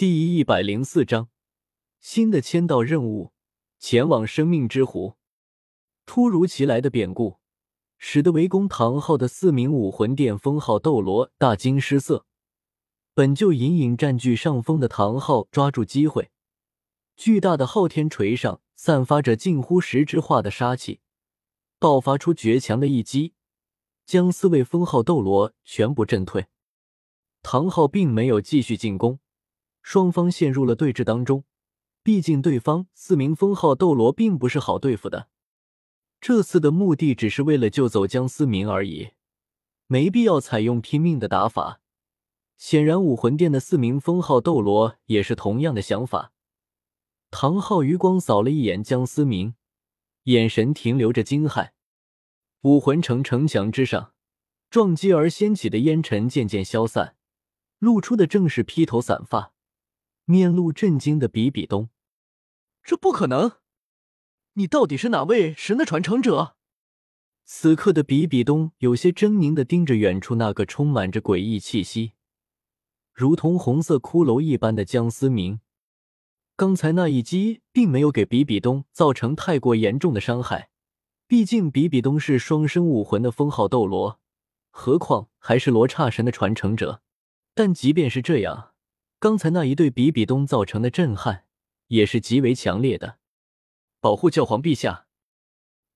第一百零四章新的签到任务：前往生命之湖。突如其来的变故，使得围攻唐昊的四名武魂殿封号斗罗大惊失色。本就隐隐占据上风的唐昊抓住机会，巨大的昊天锤上散发着近乎实质化的杀气，爆发出绝强的一击，将四位封号斗罗全部震退。唐昊并没有继续进攻。双方陷入了对峙当中，毕竟对方四名封号斗罗并不是好对付的。这次的目的只是为了救走江思明而已，没必要采用拼命的打法。显然，武魂殿的四名封号斗罗也是同样的想法。唐昊余光扫了一眼江思明，眼神停留着惊骇。武魂城城墙之上，撞击而掀起的烟尘渐渐消散，露出的正是披头散发。面露震惊的比比东，这不可能！你到底是哪位神的传承者？此刻的比比东有些狰狞的盯着远处那个充满着诡异气息、如同红色骷髅一般的江思明。刚才那一击并没有给比比东造成太过严重的伤害，毕竟比比东是双生武魂的封号斗罗，何况还是罗刹神的传承者。但即便是这样，刚才那一对比比东造成的震撼也是极为强烈的。保护教皇陛下！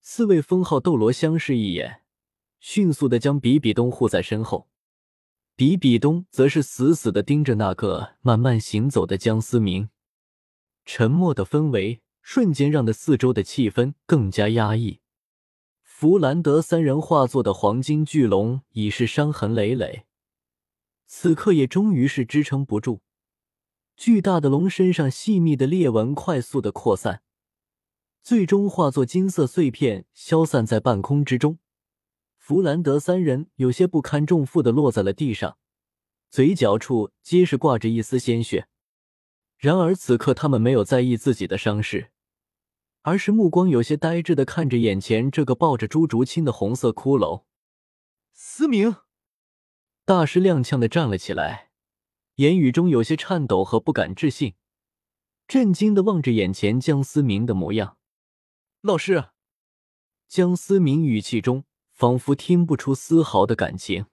四位封号斗罗相视一眼，迅速的将比比东护在身后。比比东则是死死的盯着那个慢慢行走的江思明。沉默的氛围瞬间让的四周的气氛更加压抑。弗兰德三人化作的黄金巨龙已是伤痕累累，此刻也终于是支撑不住。巨大的龙身上细密的裂纹快速的扩散，最终化作金色碎片消散在半空之中。弗兰德三人有些不堪重负的落在了地上，嘴角处皆是挂着一丝鲜血。然而此刻他们没有在意自己的伤势，而是目光有些呆滞的看着眼前这个抱着朱竹清的红色骷髅。思明，大师踉跄的站了起来。言语中有些颤抖和不敢置信，震惊的望着眼前江思明的模样。老师，江思明语气中仿佛听不出丝毫的感情。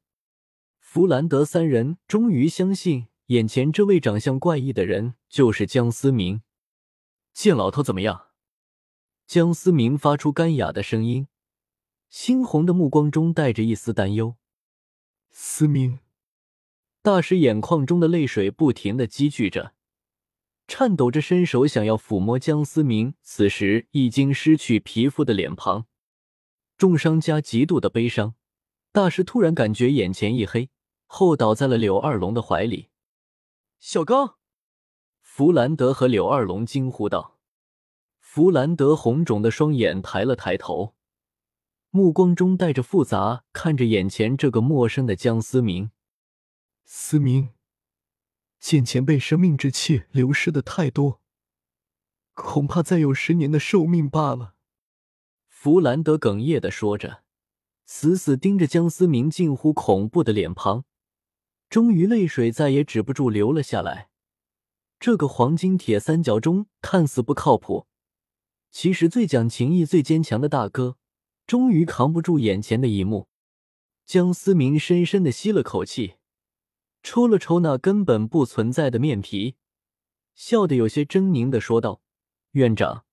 弗兰德三人终于相信，眼前这位长相怪异的人就是江思明。见老头怎么样？江思明发出干哑的声音，猩红的目光中带着一丝担忧。思明。大师眼眶中的泪水不停的积聚着，颤抖着伸手想要抚摸江思明此时已经失去皮肤的脸庞，重伤加极度的悲伤。大师突然感觉眼前一黑，后倒在了柳二龙的怀里。小刚，弗兰德和柳二龙惊呼道。弗兰德红肿的双眼抬了抬头，目光中带着复杂，看着眼前这个陌生的江思明。思明，见前辈生命之气流失的太多，恐怕再有十年的寿命罢了。弗兰德哽咽的说着，死死盯着江思明近乎恐怖的脸庞，终于泪水再也止不住流了下来。这个黄金铁三角中看似不靠谱，其实最讲情义、最坚强的大哥，终于扛不住眼前的一幕。江思明深深的吸了口气。抽了抽那根本不存在的面皮，笑得有些狰狞的说道：“院长，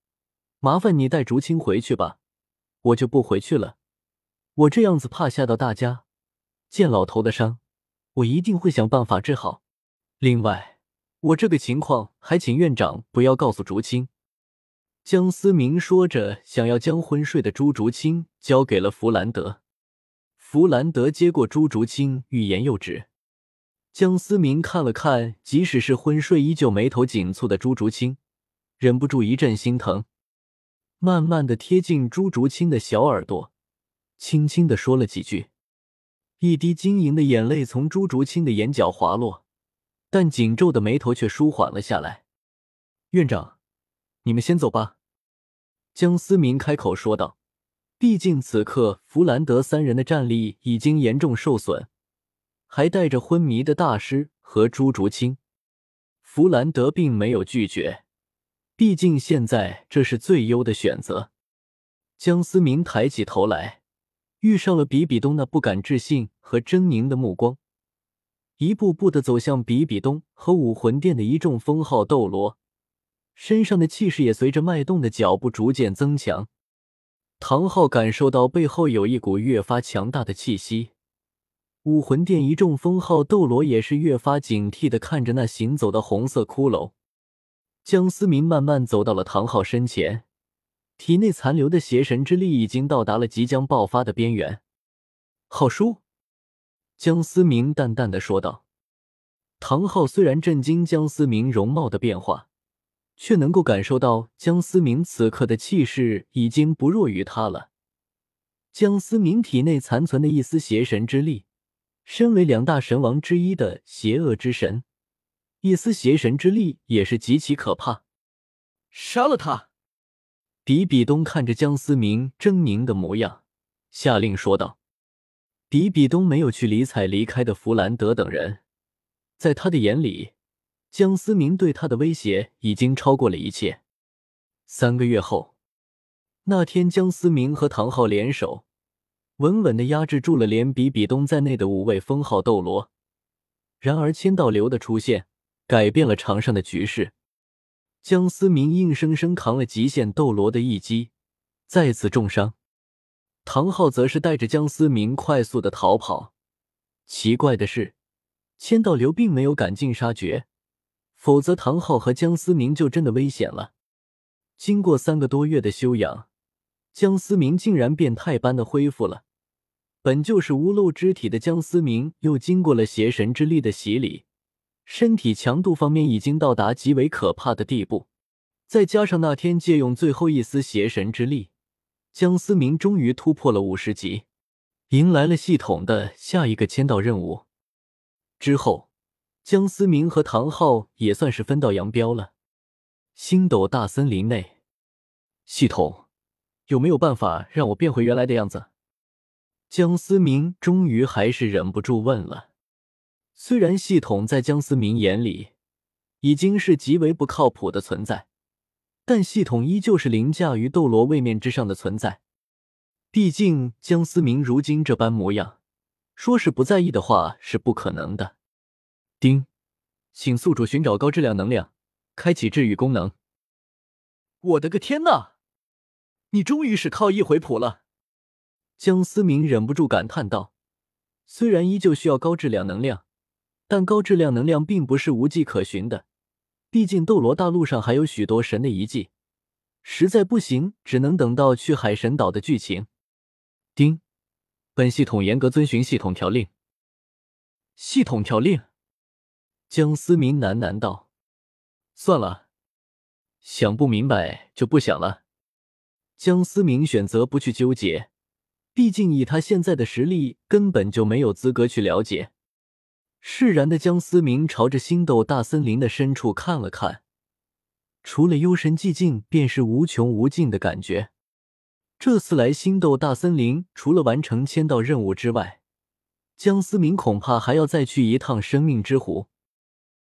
麻烦你带竹青回去吧，我就不回去了。我这样子怕吓到大家。见老头的伤，我一定会想办法治好。另外，我这个情况还请院长不要告诉竹青。”江思明说着，想要将昏睡的朱竹清交给了弗兰德。弗兰德接过朱竹清，欲言又止。江思明看了看，即使是昏睡依旧眉头紧蹙的朱竹清，忍不住一阵心疼，慢慢的贴近朱竹清的小耳朵，轻轻的说了几句。一滴晶莹的眼泪从朱竹清的眼角滑落，但紧皱的眉头却舒缓了下来。院长，你们先走吧。江思明开口说道。毕竟此刻弗兰德三人的战力已经严重受损。还带着昏迷的大师和朱竹清，弗兰德并没有拒绝，毕竟现在这是最优的选择。江思明抬起头来，遇上了比比东那不敢置信和狰狞的目光，一步步的走向比比东和武魂殿的一众封号斗罗，身上的气势也随着脉动的脚步逐渐增强。唐昊感受到背后有一股越发强大的气息。武魂殿一众封号斗罗也是越发警惕的看着那行走的红色骷髅。江思明慢慢走到了唐昊身前，体内残留的邪神之力已经到达了即将爆发的边缘。浩叔，江思明淡淡的说道。唐昊虽然震惊江思明容貌的变化，却能够感受到江思明此刻的气势已经不弱于他了。江思明体内残存的一丝邪神之力。身为两大神王之一的邪恶之神，一丝邪神之力也是极其可怕。杀了他！比比东看着江思明狰狞的模样，下令说道。比比东没有去理睬离开的弗兰德等人，在他的眼里，江思明对他的威胁已经超过了一切。三个月后，那天，江思明和唐昊联手。稳稳的压制住了连比比东在内的五位封号斗罗。然而，千道流的出现改变了场上的局势。江思明硬生生扛了极限斗罗的一击，再次重伤。唐昊则是带着江思明快速的逃跑。奇怪的是，千道流并没有赶尽杀绝，否则唐昊和江思明就真的危险了。经过三个多月的休养，江思明竟然变态般的恢复了。本就是无漏之体的江思明，又经过了邪神之力的洗礼，身体强度方面已经到达极为可怕的地步。再加上那天借用最后一丝邪神之力，江思明终于突破了五十级，迎来了系统的下一个签到任务。之后，江思明和唐昊也算是分道扬镳了。星斗大森林内，系统有没有办法让我变回原来的样子？江思明终于还是忍不住问了。虽然系统在江思明眼里已经是极为不靠谱的存在，但系统依旧是凌驾于斗罗位面之上的存在。毕竟江思明如今这般模样，说是不在意的话是不可能的。丁，请宿主寻找高质量能量，开启治愈功能。我的个天呐！你终于是靠一回谱了。江思明忍不住感叹道：“虽然依旧需要高质量能量，但高质量能量并不是无迹可寻的。毕竟斗罗大陆上还有许多神的遗迹，实在不行，只能等到去海神岛的剧情。”丁，本系统严格遵循系统条令。系统条令？江思明喃喃道：“算了，想不明白就不想了。”江思明选择不去纠结。毕竟以他现在的实力，根本就没有资格去了解。释然的江思明朝着星斗大森林的深处看了看，除了幽深寂静，便是无穷无尽的感觉。这次来星斗大森林，除了完成签到任务之外，江思明恐怕还要再去一趟生命之湖。